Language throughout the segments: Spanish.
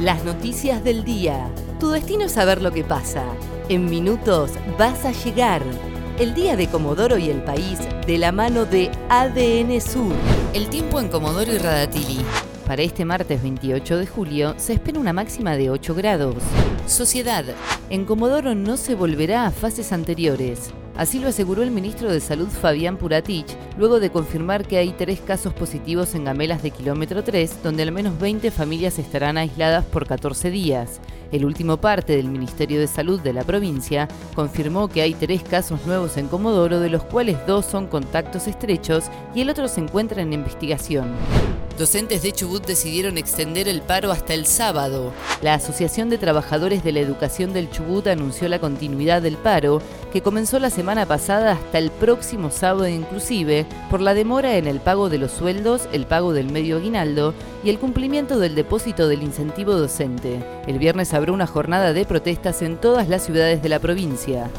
Las noticias del día. Tu destino es saber lo que pasa. En minutos vas a llegar. El día de Comodoro y el país de la mano de ADN Sur. El tiempo en Comodoro y Radatili. Para este martes 28 de julio se espera una máxima de 8 grados. Sociedad. En Comodoro no se volverá a fases anteriores. Así lo aseguró el ministro de Salud Fabián Puratich, luego de confirmar que hay tres casos positivos en gamelas de kilómetro 3, donde al menos 20 familias estarán aisladas por 14 días. El último parte del Ministerio de Salud de la provincia confirmó que hay tres casos nuevos en Comodoro, de los cuales dos son contactos estrechos y el otro se encuentra en investigación. Docentes de Chubut decidieron extender el paro hasta el sábado. La Asociación de Trabajadores de la Educación del Chubut anunció la continuidad del paro, que comenzó la semana pasada hasta el próximo sábado inclusive, por la demora en el pago de los sueldos, el pago del medio aguinaldo y el cumplimiento del depósito del incentivo docente. El viernes habrá una jornada de protestas en todas las ciudades de la provincia.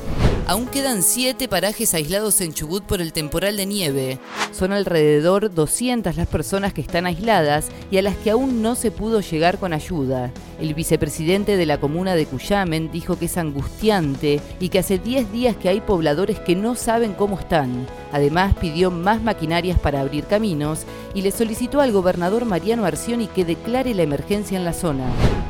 Aún quedan siete parajes aislados en Chubut por el temporal de nieve. Son alrededor 200 las personas que están aisladas y a las que aún no se pudo llegar con ayuda. El vicepresidente de la comuna de Cuyamen dijo que es angustiante y que hace 10 días que hay pobladores que no saben cómo están. Además pidió más maquinarias para abrir caminos y le solicitó al gobernador Mariano Arcioni que declare la emergencia en la zona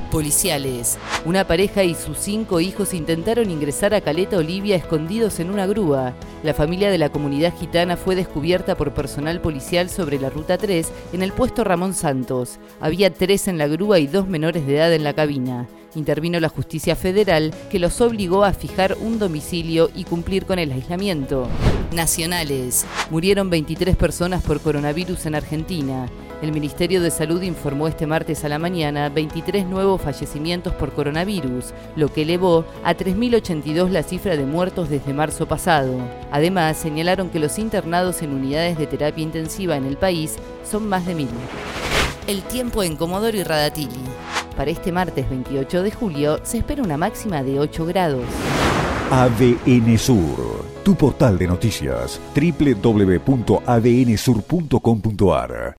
policiales. Una pareja y sus cinco hijos intentaron ingresar a Caleta Olivia escondidos en una grúa. La familia de la comunidad gitana fue descubierta por personal policial sobre la Ruta 3 en el puesto Ramón Santos. Había tres en la grúa y dos menores de edad en la cabina. Intervino la justicia federal que los obligó a fijar un domicilio y cumplir con el aislamiento. Nacionales. Murieron 23 personas por coronavirus en Argentina. El Ministerio de Salud informó este martes a la mañana 23 nuevos fallecimientos por coronavirus, lo que elevó a 3.082 la cifra de muertos desde marzo pasado. Además, señalaron que los internados en unidades de terapia intensiva en el país son más de mil. El tiempo en Comodoro y Radatili. Para este martes 28 de julio se espera una máxima de 8 grados. ADN Sur, tu portal de noticias, www.adnsur.com.ar